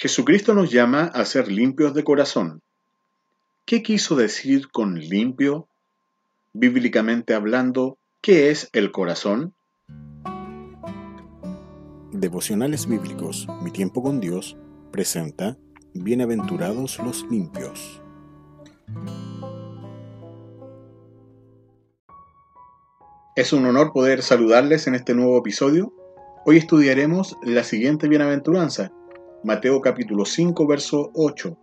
Jesucristo nos llama a ser limpios de corazón. ¿Qué quiso decir con limpio? Bíblicamente hablando, ¿qué es el corazón? Devocionales Bíblicos, Mi tiempo con Dios, presenta Bienaventurados los limpios. Es un honor poder saludarles en este nuevo episodio. Hoy estudiaremos la siguiente bienaventuranza, Mateo capítulo 5, verso 8.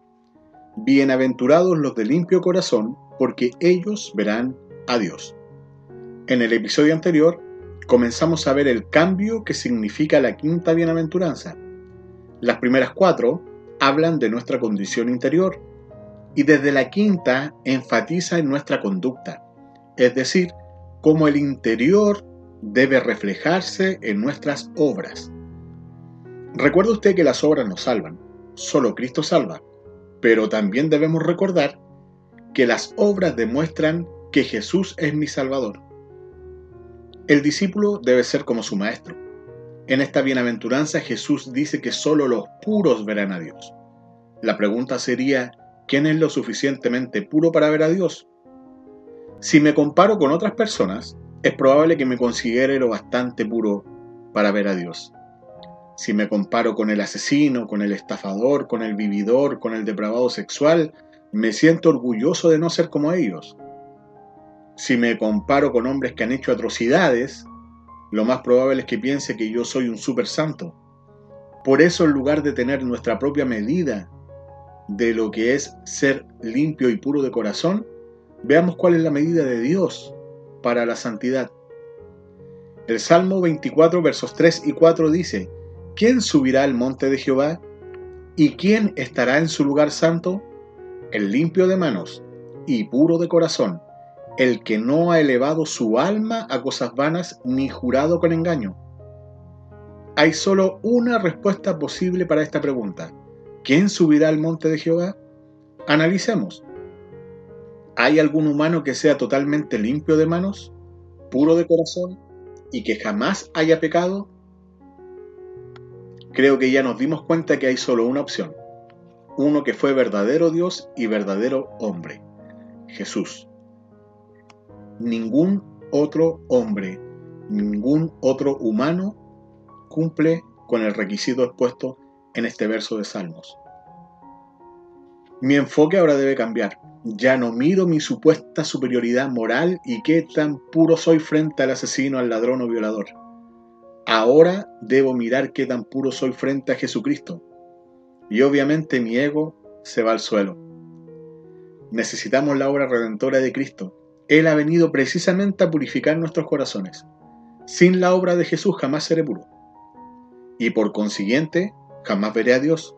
Bienaventurados los de limpio corazón, porque ellos verán a Dios. En el episodio anterior comenzamos a ver el cambio que significa la quinta bienaventuranza. Las primeras cuatro hablan de nuestra condición interior y desde la quinta enfatiza en nuestra conducta, es decir, cómo el interior debe reflejarse en nuestras obras. Recuerda usted que las obras no salvan, solo Cristo salva, pero también debemos recordar que las obras demuestran que Jesús es mi Salvador. El discípulo debe ser como su maestro. En esta bienaventuranza Jesús dice que solo los puros verán a Dios. La pregunta sería, ¿quién es lo suficientemente puro para ver a Dios? Si me comparo con otras personas, es probable que me considere lo bastante puro para ver a Dios. Si me comparo con el asesino, con el estafador, con el vividor, con el depravado sexual, me siento orgulloso de no ser como ellos. Si me comparo con hombres que han hecho atrocidades, lo más probable es que piense que yo soy un super santo. Por eso, en lugar de tener nuestra propia medida de lo que es ser limpio y puro de corazón, veamos cuál es la medida de Dios para la santidad. El Salmo 24, versos 3 y 4 dice, ¿Quién subirá al monte de Jehová? ¿Y quién estará en su lugar santo? El limpio de manos y puro de corazón, el que no ha elevado su alma a cosas vanas ni jurado con engaño. Hay solo una respuesta posible para esta pregunta. ¿Quién subirá al monte de Jehová? Analicemos. ¿Hay algún humano que sea totalmente limpio de manos, puro de corazón y que jamás haya pecado? Creo que ya nos dimos cuenta que hay solo una opción. Uno que fue verdadero Dios y verdadero hombre. Jesús. Ningún otro hombre, ningún otro humano cumple con el requisito expuesto en este verso de Salmos. Mi enfoque ahora debe cambiar. Ya no miro mi supuesta superioridad moral y qué tan puro soy frente al asesino, al ladrón o violador Ahora debo mirar qué tan puro soy frente a Jesucristo. Y obviamente mi ego se va al suelo. Necesitamos la obra redentora de Cristo. Él ha venido precisamente a purificar nuestros corazones. Sin la obra de Jesús jamás seré puro. Y por consiguiente, jamás veré a Dios.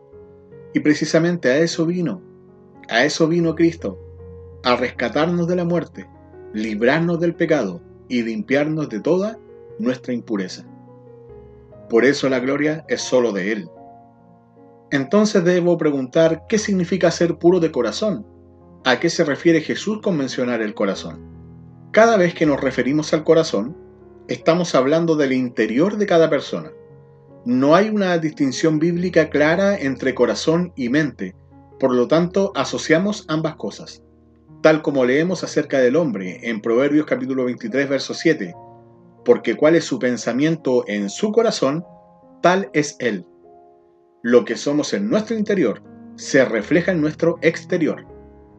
Y precisamente a eso vino. A eso vino Cristo. A rescatarnos de la muerte, librarnos del pecado y limpiarnos de toda nuestra impureza. Por eso la gloria es solo de Él. Entonces debo preguntar qué significa ser puro de corazón. ¿A qué se refiere Jesús con mencionar el corazón? Cada vez que nos referimos al corazón, estamos hablando del interior de cada persona. No hay una distinción bíblica clara entre corazón y mente, por lo tanto asociamos ambas cosas. Tal como leemos acerca del hombre en Proverbios capítulo 23, verso 7, porque cuál es su pensamiento en su corazón, tal es él. Lo que somos en nuestro interior se refleja en nuestro exterior.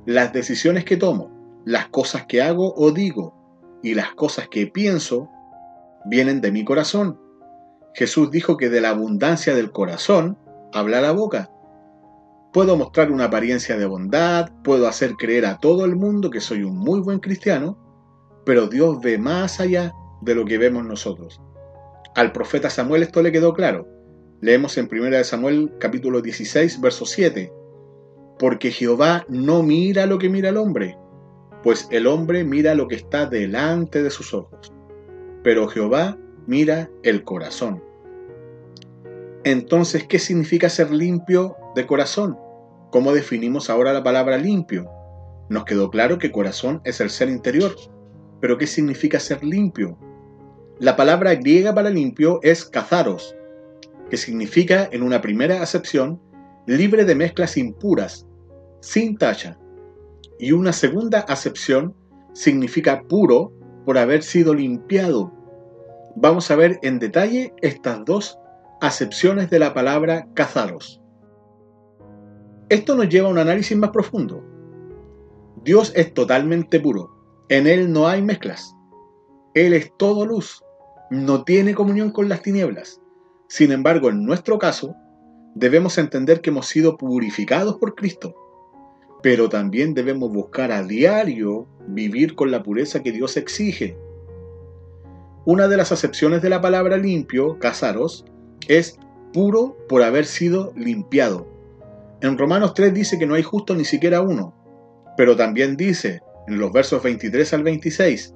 Las decisiones que tomo, las cosas que hago o digo y las cosas que pienso vienen de mi corazón. Jesús dijo que de la abundancia del corazón habla la boca. Puedo mostrar una apariencia de bondad, puedo hacer creer a todo el mundo que soy un muy buen cristiano, pero Dios ve más allá de lo que vemos nosotros. Al profeta Samuel esto le quedó claro. Leemos en 1 Samuel capítulo 16, verso 7. Porque Jehová no mira lo que mira el hombre, pues el hombre mira lo que está delante de sus ojos. Pero Jehová mira el corazón. Entonces, ¿qué significa ser limpio de corazón? ¿Cómo definimos ahora la palabra limpio? Nos quedó claro que corazón es el ser interior. Pero ¿qué significa ser limpio? La palabra griega para limpio es kazaros, que significa, en una primera acepción, libre de mezclas impuras, sin tacha. Y una segunda acepción significa puro por haber sido limpiado. Vamos a ver en detalle estas dos acepciones de la palabra cazaros. Esto nos lleva a un análisis más profundo. Dios es totalmente puro, en Él no hay mezclas. Él es todo luz, no tiene comunión con las tinieblas. Sin embargo, en nuestro caso, debemos entender que hemos sido purificados por Cristo, pero también debemos buscar a diario vivir con la pureza que Dios exige. Una de las acepciones de la palabra limpio, casaros, es puro por haber sido limpiado. En Romanos 3 dice que no hay justo ni siquiera uno, pero también dice en los versos 23 al 26,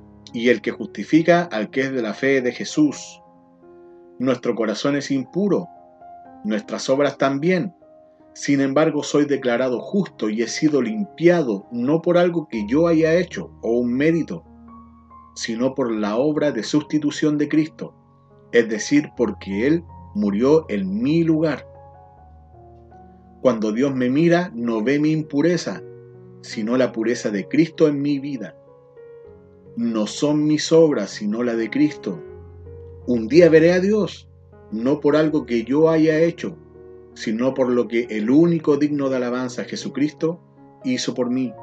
y el que justifica al que es de la fe de Jesús. Nuestro corazón es impuro, nuestras obras también. Sin embargo, soy declarado justo y he sido limpiado no por algo que yo haya hecho o un mérito, sino por la obra de sustitución de Cristo, es decir, porque Él murió en mi lugar. Cuando Dios me mira, no ve mi impureza, sino la pureza de Cristo en mi vida no son mis obras, sino la de Cristo. Un día veré a Dios, no por algo que yo haya hecho, sino por lo que el único digno de alabanza, Jesucristo, hizo por mí.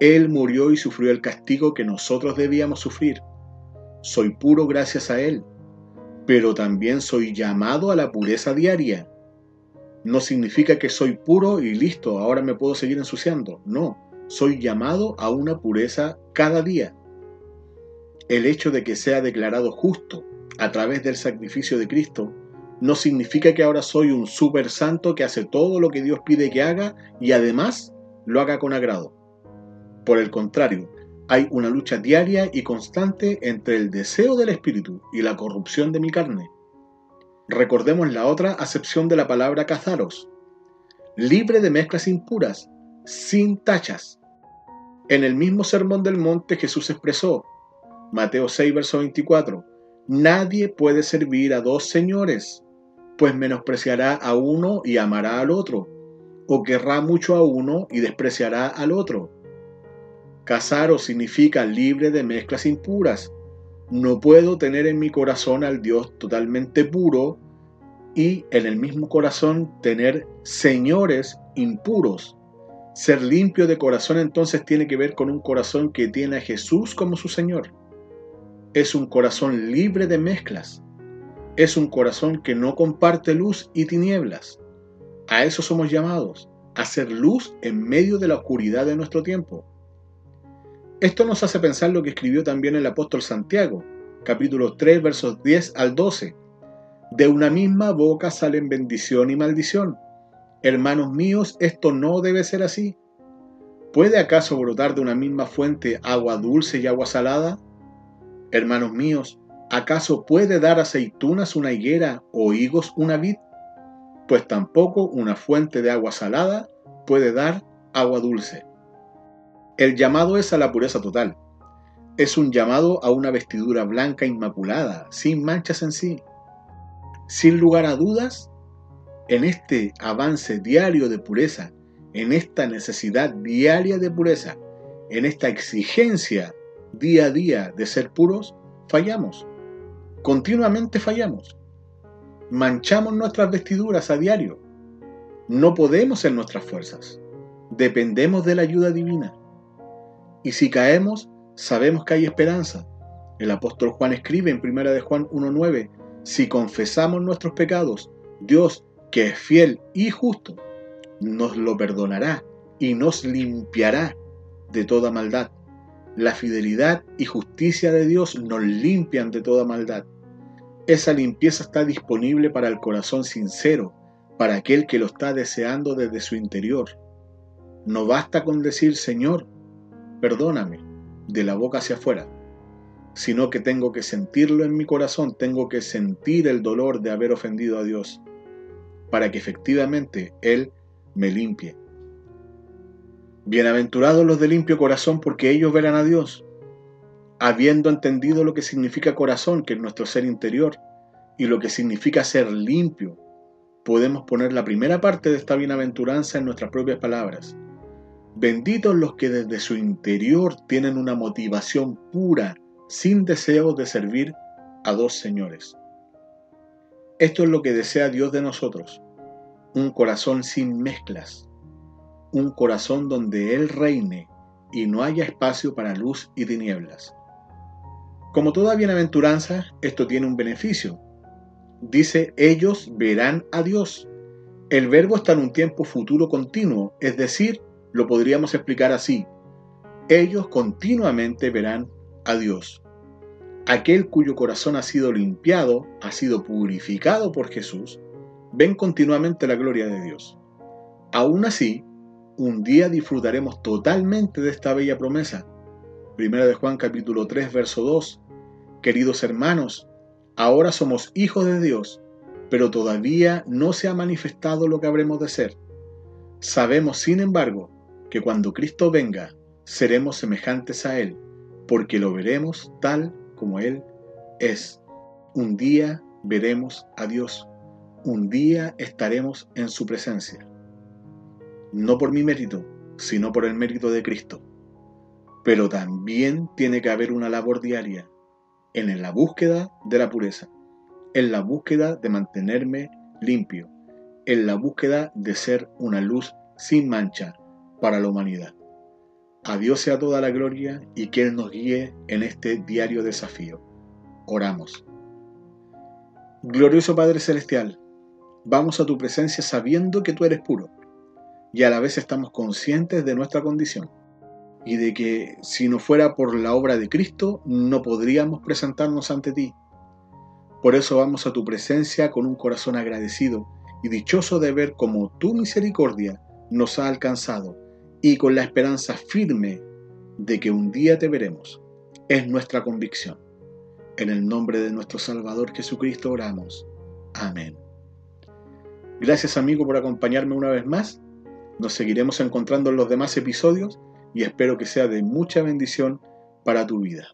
Él murió y sufrió el castigo que nosotros debíamos sufrir. Soy puro gracias a Él, pero también soy llamado a la pureza diaria. No significa que soy puro y listo, ahora me puedo seguir ensuciando. No, soy llamado a una pureza cada día. El hecho de que sea declarado justo a través del sacrificio de Cristo no significa que ahora soy un super santo que hace todo lo que Dios pide que haga y además lo haga con agrado. Por el contrario, hay una lucha diaria y constante entre el deseo del espíritu y la corrupción de mi carne. Recordemos la otra acepción de la palabra cazaros, libre de mezclas impuras, sin tachas. En el mismo sermón del monte Jesús expresó, Mateo 6, verso 24. Nadie puede servir a dos señores, pues menospreciará a uno y amará al otro, o querrá mucho a uno y despreciará al otro. Casaro significa libre de mezclas impuras. No puedo tener en mi corazón al Dios totalmente puro y en el mismo corazón tener señores impuros. Ser limpio de corazón entonces tiene que ver con un corazón que tiene a Jesús como su Señor es un corazón libre de mezclas. Es un corazón que no comparte luz y tinieblas. A eso somos llamados, a ser luz en medio de la oscuridad de nuestro tiempo. Esto nos hace pensar lo que escribió también el apóstol Santiago, capítulo 3, versos 10 al 12. De una misma boca salen bendición y maldición. Hermanos míos, esto no debe ser así. ¿Puede acaso brotar de una misma fuente agua dulce y agua salada? Hermanos míos, ¿acaso puede dar aceitunas una higuera o higos una vid? Pues tampoco una fuente de agua salada puede dar agua dulce. El llamado es a la pureza total. Es un llamado a una vestidura blanca inmaculada, sin manchas en sí. Sin lugar a dudas, en este avance diario de pureza, en esta necesidad diaria de pureza, en esta exigencia día a día de ser puros, fallamos. Continuamente fallamos. Manchamos nuestras vestiduras a diario. No podemos en nuestras fuerzas. Dependemos de la ayuda divina. Y si caemos, sabemos que hay esperanza. El apóstol Juan escribe en 1 de Juan 1.9, si confesamos nuestros pecados, Dios, que es fiel y justo, nos lo perdonará y nos limpiará de toda maldad. La fidelidad y justicia de Dios nos limpian de toda maldad. Esa limpieza está disponible para el corazón sincero, para aquel que lo está deseando desde su interior. No basta con decir, Señor, perdóname, de la boca hacia afuera, sino que tengo que sentirlo en mi corazón, tengo que sentir el dolor de haber ofendido a Dios, para que efectivamente Él me limpie. Bienaventurados los de limpio corazón, porque ellos verán a Dios, habiendo entendido lo que significa corazón, que es nuestro ser interior, y lo que significa ser limpio, podemos poner la primera parte de esta bienaventuranza en nuestras propias palabras. Benditos los que desde su interior tienen una motivación pura, sin deseo de servir a dos señores. Esto es lo que desea Dios de nosotros, un corazón sin mezclas, un corazón donde Él reine y no haya espacio para luz y tinieblas. Como toda bienaventuranza, esto tiene un beneficio, dice, ellos verán a Dios. El verbo está en un tiempo futuro continuo, es decir, lo podríamos explicar así. Ellos continuamente verán a Dios. Aquel cuyo corazón ha sido limpiado, ha sido purificado por Jesús, ven continuamente la gloria de Dios. Aún así, un día disfrutaremos totalmente de esta bella promesa. Primera de Juan capítulo 3 verso 2. Queridos hermanos, Ahora somos hijos de Dios, pero todavía no se ha manifestado lo que habremos de ser. Sabemos, sin embargo, que cuando Cristo venga, seremos semejantes a Él, porque lo veremos tal como Él es. Un día veremos a Dios, un día estaremos en su presencia. No por mi mérito, sino por el mérito de Cristo. Pero también tiene que haber una labor diaria en la búsqueda de la pureza, en la búsqueda de mantenerme limpio, en la búsqueda de ser una luz sin mancha para la humanidad. A Dios sea toda la gloria y que Él nos guíe en este diario desafío. Oramos. Glorioso Padre Celestial, vamos a tu presencia sabiendo que tú eres puro y a la vez estamos conscientes de nuestra condición y de que si no fuera por la obra de Cristo no podríamos presentarnos ante ti. Por eso vamos a tu presencia con un corazón agradecido y dichoso de ver cómo tu misericordia nos ha alcanzado y con la esperanza firme de que un día te veremos. Es nuestra convicción. En el nombre de nuestro Salvador Jesucristo oramos. Amén. Gracias amigo por acompañarme una vez más. Nos seguiremos encontrando en los demás episodios y espero que sea de mucha bendición para tu vida.